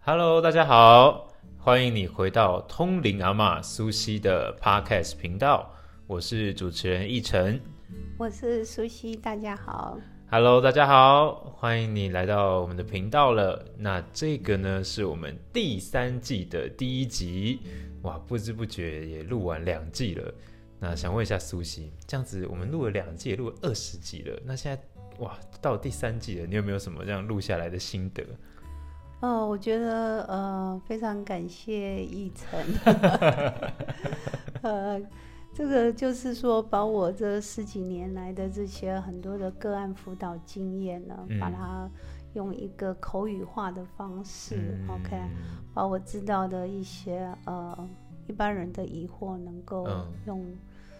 Hello，大家好，欢迎你回到通灵阿妈苏西的 Podcast 频道，我是主持人奕晨。我是苏西，大家好。Hello，大家好，欢迎你来到我们的频道了。那这个呢，是我们第三季的第一集，哇，不知不觉也录完两季了。那想问一下苏西，这样子我们录了两季，也录了二十集了，那现在哇，到第三季了，你有没有什么这样录下来的心得？哦，我觉得呃非常感谢奕晨，呃，这个就是说把我这十几年来的这些很多的个案辅导经验呢，嗯。把它用一个口语化的方式、嗯。O k 把我知道的一些呃一般人的疑惑能够嗯用。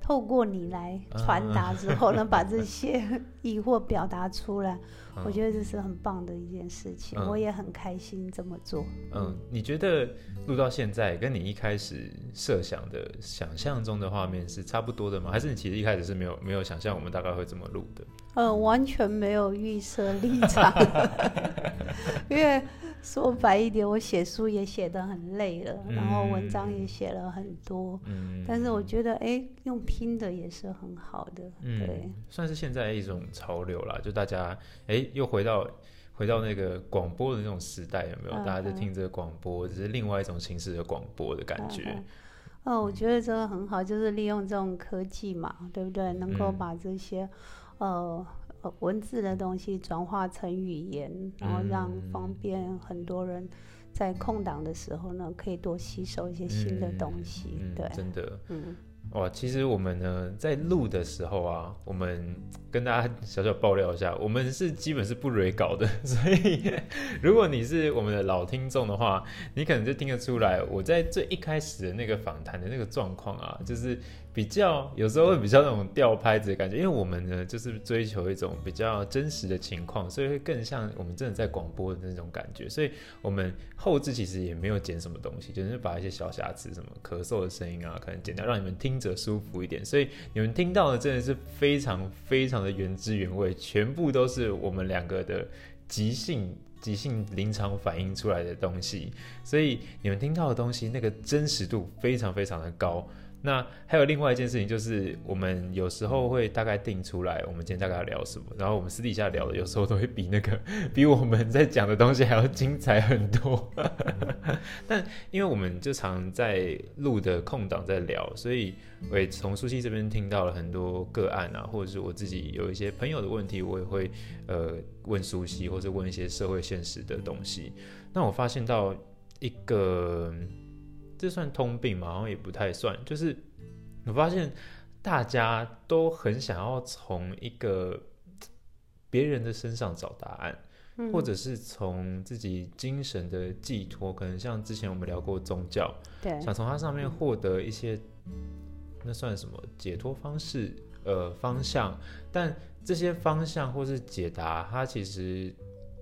透过你来传达之后能，把这些 疑惑表达出来，我觉得这是很棒的一件事情，嗯我也很开心这么做。嗯，你觉得录到现在跟你一开始设想的、想象中的画面是差不多的吗？还是你其实一开始是没有没有想象我们大概会这么录的？呃，完全没有预设立场，因为说白一点，我写书也写得很累了，然后文章也写了很多，嗯，但是我觉得，哎，用听的也是很好的，对嗯，，算是现在一种潮流啦，就大家哎又回到回到那个广播的那种时代，有没有？嗯大家在听这个广播，只是另外一种形式的广播的感觉。嗯哦，我觉得这个很好，就是利用这种科技嘛，对不对？能够嗯把这些、呃呃文字的东西转化成语言，然后让嗯方便很多人在空档的时候呢，可以多吸收一些新的东西。嗯，对，真的。嗯哇，其实我们呢在录的时候啊，我们 跟大家小小爆料一下，我们是基本是不蕊稿的，所以 如果你是我们的老听众的话，你可能就听得出来，我在最一开始的那个访谈的那个状况啊，就是比较有时候会比较那种掉拍子的感觉，因为我们呢就是追求一种比较真实的情况，所以会更像我们真的在广播的那种感觉，所以我们后置其实也没有剪什么东西，就是把一些小瑕疵，什么咳嗽的声音啊，可能剪掉，让你们听者舒服一点。所以你们听到的真的是非常非常的原汁原味，全部都是我们两个的即兴。即兴临场反应出来的东西，所以你们听到的东西那个真实度非常非常的高。那还有另外一件事情，就是我们有时候会大概定出来，我们今天大概要聊什么，然后我们私底下聊的，有时候都会比那个比我们在讲的东西还要精彩很多。但因为我们就常在录的空档在聊，所以我也从苏西这边听到了很多个案啊，或者是我自己有一些朋友的问题，我也会呃问苏西，或者问一些社会现实的东西。那我发现到一个。这算通病吗？好像也不太算。就是我发现大家都很想要从一个别人的身上找答案，嗯或者是从自己精神的寄托，可能像之前我们聊过宗教，对，想从它上面获得一些那算什么解脱方式、呃方向，但这些方向或是解答，它其实。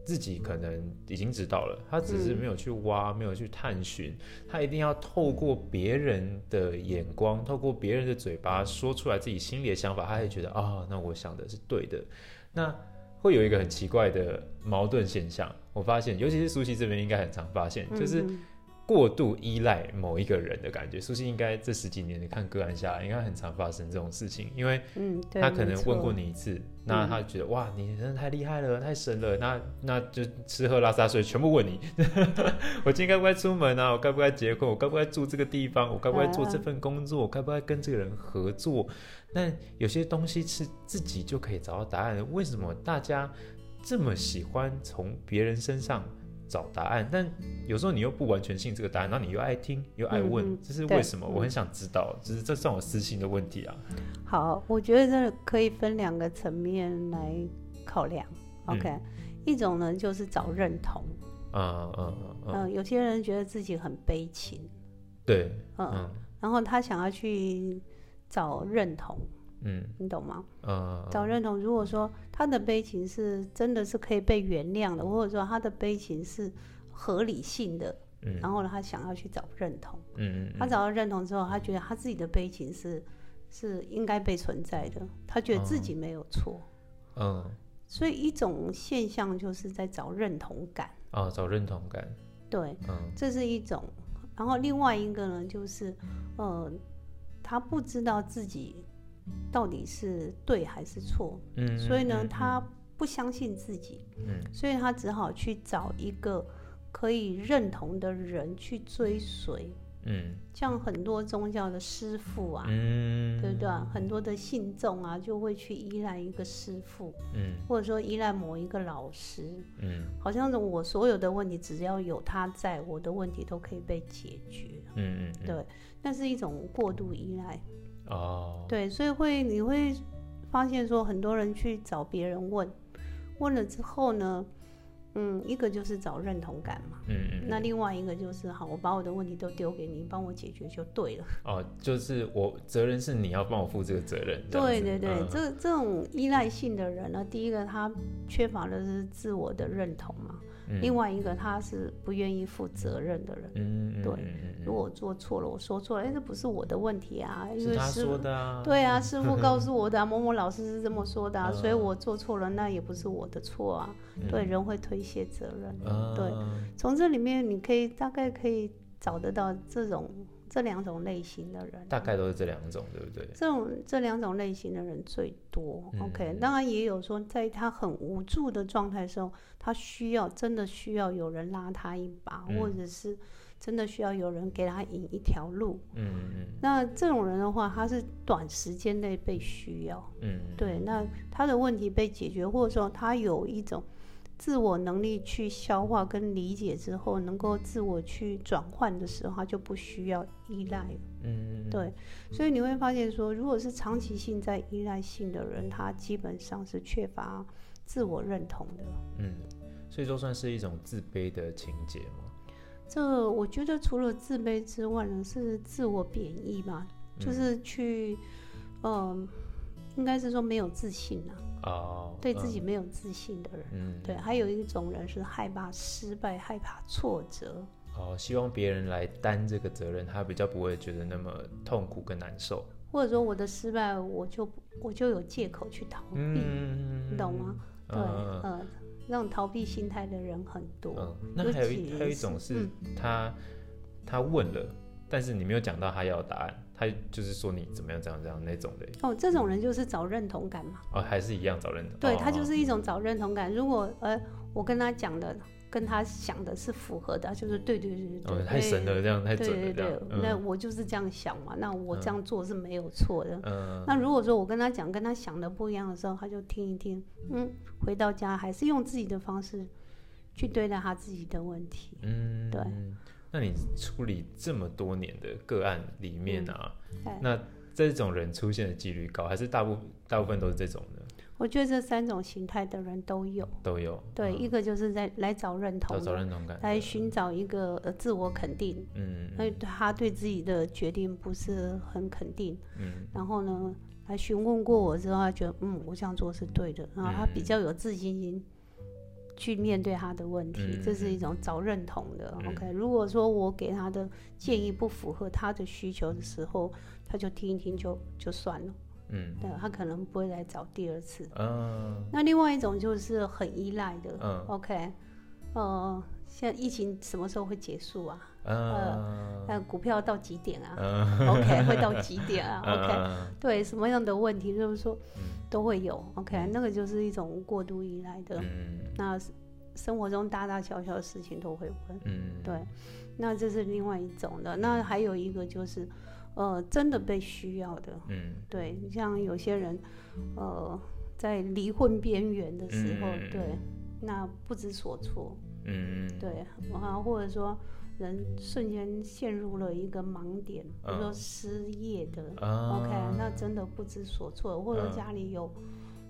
自己可能已经知道了，他只是没有去挖，没有去探寻，他一定要透过别人的眼光，透过别人的嘴巴说出来自己心里的想法，他会觉得啊、那我想的是对的。那会有一个很奇怪的矛盾现象，我发现，尤其是苏西这边应该很常发现，就是过度依赖某一个人的感觉。苏西应该这十几年你看个案下来，应该很常发生这种事情，因为嗯，他可能问过你一次，那他就觉得、哇，你真的太厉害了，太神了，那那就吃喝拉撒睡全部问你。我今天该不该出门啊？我该不该结婚？我该不该住这个地方？我该不该做这份工作？我该不该跟这个人合作？那有些东西是自己就可以找到答案的，为什么大家这么喜欢从别人身上？找答案，但有时候你又不完全信这个答案，然后你又爱听又爱问，这是为什么？嗯我很想知道，只是这算我私心的问题啊。好，我觉得这可以分两个层面来考量。OK，、一种呢就是找认同，嗯嗯嗯嗯、嗯，有些人觉得自己很悲情，对，嗯，嗯。然后他想要去找认同，嗯。你懂吗？嗯，找认同，如果说他的悲情是真的是可以被原谅的，或者说他的悲情是合理性的，嗯。然后呢，他想要去找认同。嗯嗯他找到认同之后，他觉得他自己的悲情是是应该被存在的，他觉得自己没有错。嗯，所以一种现象就是在找认同感，哦，找认同感，对，嗯。这是一种。然后另外一个呢，就是呃，他不知道自己到底是对还是错，嗯，所以呢，嗯他不相信自己，嗯所以他只好去找一个可以认同的人去追随。嗯像很多宗教的师傅啊，嗯，对不对？很多的信众啊，就会去依赖一个师傅，嗯或者说依赖某一个老师，嗯好像是我所有的问题，只要有他在，我的问题都可以被解决。嗯，对，那是一种过度依赖。哦，对，所以会你会发现说，很多人去找别人问，问了之后呢，嗯，一个就是找认同感嘛。嗯嗯，那另外一个就是，好，我把我的问题都丢给你，你帮我解决就对了。哦，就是我责任是你要帮我负这个责任，对对对，嗯。这这种依赖性的人呢，第一个他缺乏的是自我的认同嘛，嗯。另外一个他是不愿意负责任的人。嗯嗯对如果我做错了，我说错了，哎，这不是我的问题啊，因为师说的啊，对啊，师傅告诉我的、啊，某某老师是这么说的、啊，嗯。所以我做错了，那也不是我的错啊。嗯。对，人会推卸责任。啊，对从这里面你可以大概可以找得到这种这两种类型的人。大概都是这两种，对不对？这种这两种类型的人最多。嗯 OK，当然也有说，在他很无助的状态的时候，他需要真的需要有人拉他一把，嗯或者是真的需要有人给他引一条路。嗯嗯那这种人的话，他是短时间内被需要。嗯，对，那他的问题被解决，或者说他有一种自我能力去消化跟理解之后，能够自我去转换的时候，他就不需要依赖了。嗯，嗯，对，所以你会发现说，如果是长期性在依赖性的人，他基本上是缺乏自我认同的。嗯，所以说算是一种自卑的情节吗，这我觉得除了自卑之外呢，是自我贬义吧，就是去，嗯、应该是说没有自信啊，哦，对自己没有自信的人。对，还有一种人是害怕失败、害怕挫折。哦，希望别人来担这个责任，他比较不会觉得那么痛苦跟难受，或者说我的失败，我就我就有借口去逃避，嗯，你懂吗？对，嗯呃，那种逃避心态的人很多。嗯，那还有一还有一种是嗯他、他问了，但是你没有讲到他要的答案，他就是说你怎么样怎样怎样那种的，哦，这种人就是找认同感嘛。哦，还是一样找认同，对哦他就是一种找认同感。如果呃，我跟他讲的跟他想的是符合的，就是对对对对哦，太神了，这样太对准了，对对这样，，那嗯我就是这样想嘛，那我这样做是没有错的。嗯那如果说我跟他讲跟他想的不一样的时候，他就听一听，嗯，回到家还是用自己的方式去对待他自己的问题。嗯，对。那你处理这么多年的个案里面啊，哎那这种人出现的几率高，还是大部大部分都是这种的？我觉得这三种形态的人都有。都有，对，嗯一个就是在来找认找找同的，认同感，来寻找一个呃自我肯定。嗯那他对自己的决定不是很肯定，嗯然后呢，来询问过我之后，他觉得嗯，我这样做是对的，然后他比较有自信心去面对他的问题，嗯这是一种找认同的。嗯。OK，如果说我给他的建议不符合他的需求的时候，他就听一听就就算了，嗯。对他可能不会来找第二次。嗯那另外一种就是很依赖的、嗯。O k 呃，现在疫情什么时候会结束啊？呃那股票到几点啊？嗯 OK，会到几点啊？OK，嗯对，什么样的问题就是说都会有。OK，那个就是一种过度依赖的。嗯那生活中大大小小的事情都会问，嗯，对。那这是另外一种的。那还有一个就是，呃，真的被需要的。嗯对，像有些人，呃，在离婚边缘的时候，嗯对，那不知所措，嗯对，啊，或者说人瞬间陷入了一个盲点，比如说嗯。失业的、啊。O k 那真的不知所措，或者嗯。家里有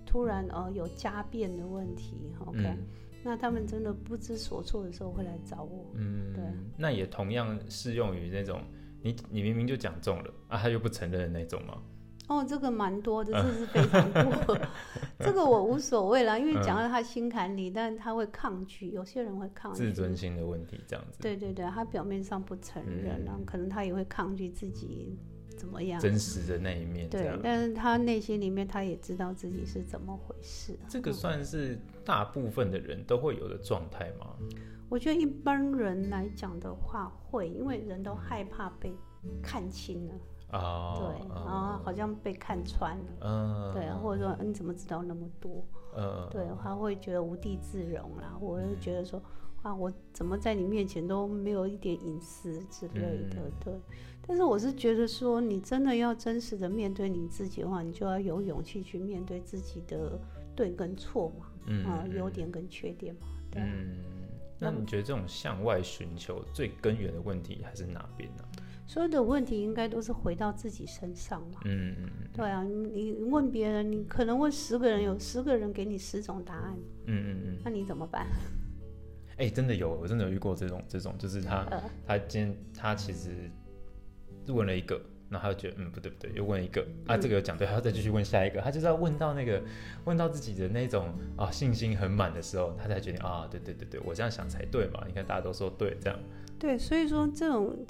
突然呃有家变的问题，OK，、嗯。那他们真的不知所措的时候会来找我，嗯，对，那也同样适用于那种你你明明就讲中了啊，他又不承认的那种吗？哦，这个蛮多的，这是非常多。这个我无所谓啦，因为讲到他心坎里，但是他会抗拒，有些人会抗拒自尊心的问题这样子。对对对，他表面上不承认，嗯然后可能他也会抗拒自己怎么样？真实的那一面。对但是他内心里面他也知道自己是怎么回事啊、这个算是大部分的人都会有的状态吗？我觉得一般人来讲的话会，因为人都害怕被看清了，啊，对，然后好像被看穿了，嗯，对，啊或者说嗯你怎么知道那么多？嗯，对，他会觉得无地自容啦，我会觉得说啊，我怎么在你面前都没有一点隐私之类的，嗯对。但是我是觉得说，你真的要真实的面对你自己的话，你就要有勇气去面对自己的对跟错嘛，嗯啊，优点跟缺点嘛，对那你觉得这种向外寻求最根源的问题还是哪边呢？所有的问题应该都是回到自己身上嘛。嗯嗯对啊，你你问别人，你可能问十个人，有十个人给你十种答案，嗯嗯嗯，那你怎么办？哎、真的有，我真的有遇过这种这种，就是他呃他今天他其实问了一个，然后他就觉得嗯不对不对，又问一个啊嗯这个有讲对，他要再继续问下一个，他就是要问到那个问到自己的那种啊信心很满的时候，他才决定啊对对对对，我这样想才对嘛，你看大家都说对这样，对，所以说这种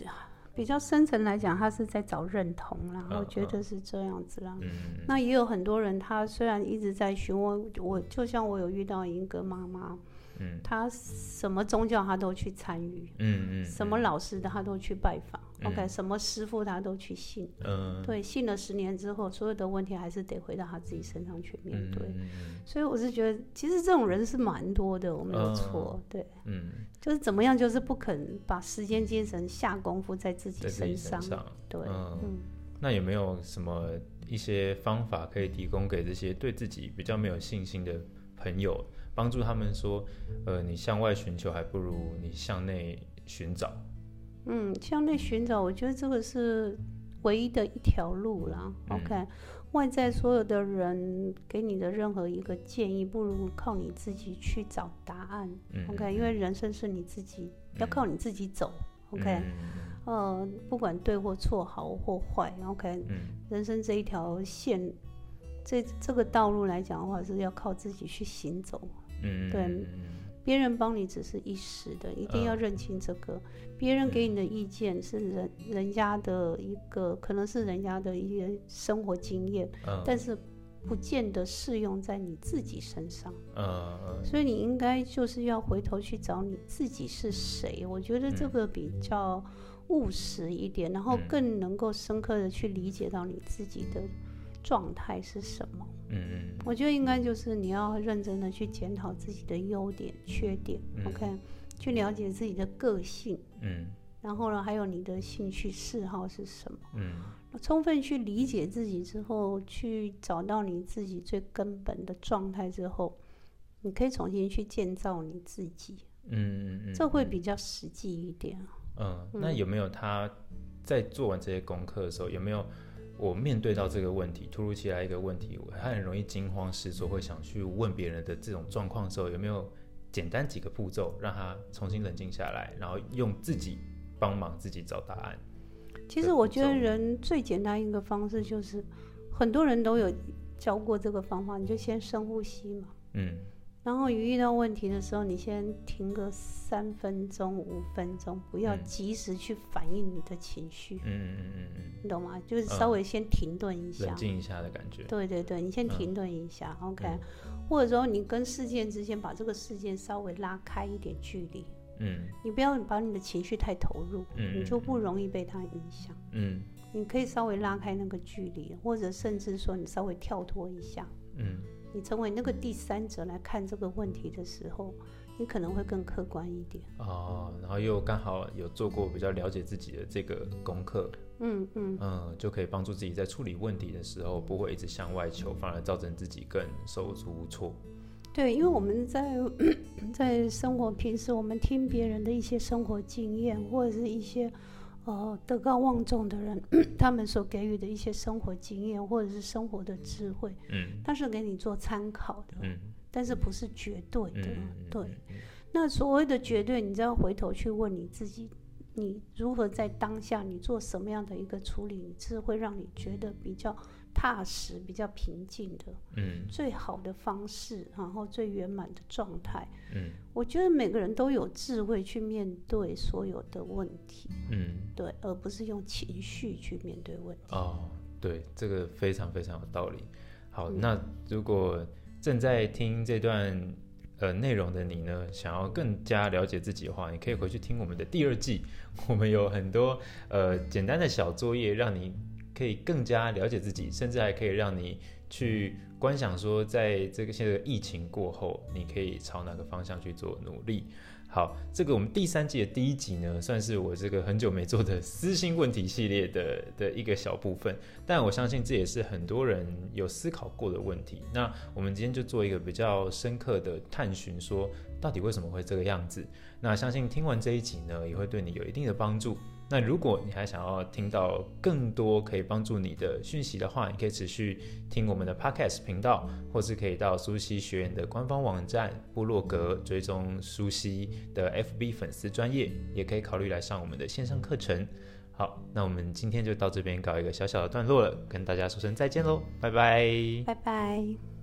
比较深层来讲，他是在找认同啦，嗯我觉得是这样子啦。嗯那也有很多人，他虽然一直在询问我，就像我有遇到一个妈妈，嗯他什么宗教他都去参与，嗯嗯，什么老师的她都去拜访、嗯 o k 什么师傅他都去信。嗯对，信了十年之后，所有的问题还是得回到他自己身上去面嗯对。嗯所以我是觉得，其实这种人是蛮多的，我没有错。对，嗯，就是怎么样，就是不肯把时间、精神下功夫在自己身上。身上，对，嗯嗯。那有没有什么一些方法可以提供给这些对自己比较没有信心的朋友，帮助他们说，呃，你向外寻求还不如你向内寻找。嗯，向内寻找，我觉得这个是唯一的一条路啦。嗯 OK，外在所有的人给你的任何一个建议，不如靠你自己去找答案。嗯 OK，因为人生是你自己，要靠你自己走。OK，、嗯呃，不管对或错，好或坏，OK，嗯人生这一条线，这这个道路来讲的话，是要靠自己去行走。嗯，对嗯别人帮你只是一时的，一定要认清这个。别人给你的意见是人人家的一个，可能是人家的一些生活经验，嗯但是不见得适用在你自己身上。嗯嗯所以你应该就是要回头去找你自己是谁。我觉得这个比较务实一点，然后嗯更能够深刻的去理解到你自己的状态是什么。嗯嗯我觉得应该就是你要认真的去检讨自己的优点、缺点、嗯。O k 去了解自己的个性，嗯。然后呢，还有你的兴趣嗜好是什么，嗯。充分去理解自己之后，去找到你自己最根本的状态之后，你可以重新去建造你自己，嗯嗯，这会比较实际一点。嗯，那有没有他在做完这些功课的时候，有没有我面对到这个问题，突如其来一个问题，我还很容易惊慌失措，会想去问别人的这种状况的时候，有没有简单几个步骤让他重新冷静下来，然后用自己帮忙自己找答案？其实我觉得人最简单一个方式就是，很多人都有教过这个方法，你就先深呼吸嘛。嗯然后你遇到问题的时候，你先停个三分钟、五分钟，不要嗯及时去反应你的情绪，嗯嗯嗯嗯你懂吗？就是稍微先停顿一嗯，下。冷静一下的感觉。对对对，你先嗯停顿一下、o k 嗯或者说你跟事件之间把这个事件稍微拉开一点距离，嗯你不要把你的情绪太投入，嗯你就不容易被它影响。嗯你可以稍微拉开那个距离，或者甚至说你稍微跳脱一下，嗯你成为那个第三者来看这个问题的时候，你可能会更客观一点。哦，然后又刚好有做过比较了解自己的这个功课，嗯嗯，嗯，就可以帮助自己在处理问题的时候不会一直向外求，反而造成自己更手足无措。对，因为我们在 在生活平时，我们听别人的一些生活经验，或者是一些呃德高望重的人 他们所给予的一些生活经验，或者是生活的智慧，嗯他是给你做参考的，嗯但是不是绝对的。嗯，对，嗯那所谓的绝对，你只要回头去问你自己，你如何在当下你做什么样的一个处理，你是会让你觉得比较踏实、比较平静的嗯最好的方式，然后最圆满的状态。嗯我觉得每个人都有智慧去面对所有的问题，嗯，对，而不是用情绪去面对问题。哦，对，这个非常非常有道理。好，嗯那如果正在听这段呃内容的你呢，想要更加了解自己的话，你可以回去听我们的第二季，我们有很多呃简单的小作业，让你可以更加了解自己，甚至还可以让你去观想说，在这个现在疫情过后，你可以朝哪个方向去做努力。好，这个我们第三季的第一集呢，算是我这个很久没做的私心问题系列的的一个小部分，但我相信这也是很多人有思考过的问题。那我们今天就做一个比较深刻的探寻，说到底为什么会这个样子？那相信听完这一集呢，也会对你有一定的帮助。那如果你还想要听到更多可以帮助你的讯息的话，你可以持续听我们的 Podcast 频道，或是可以到苏西学院的官方网站部落格追踪苏西的 FB 粉丝专业，也可以考虑来上我们的线上课程。好，那我们今天就到这边搞一个小小的段落了，跟大家说声再见喽，拜拜。拜拜。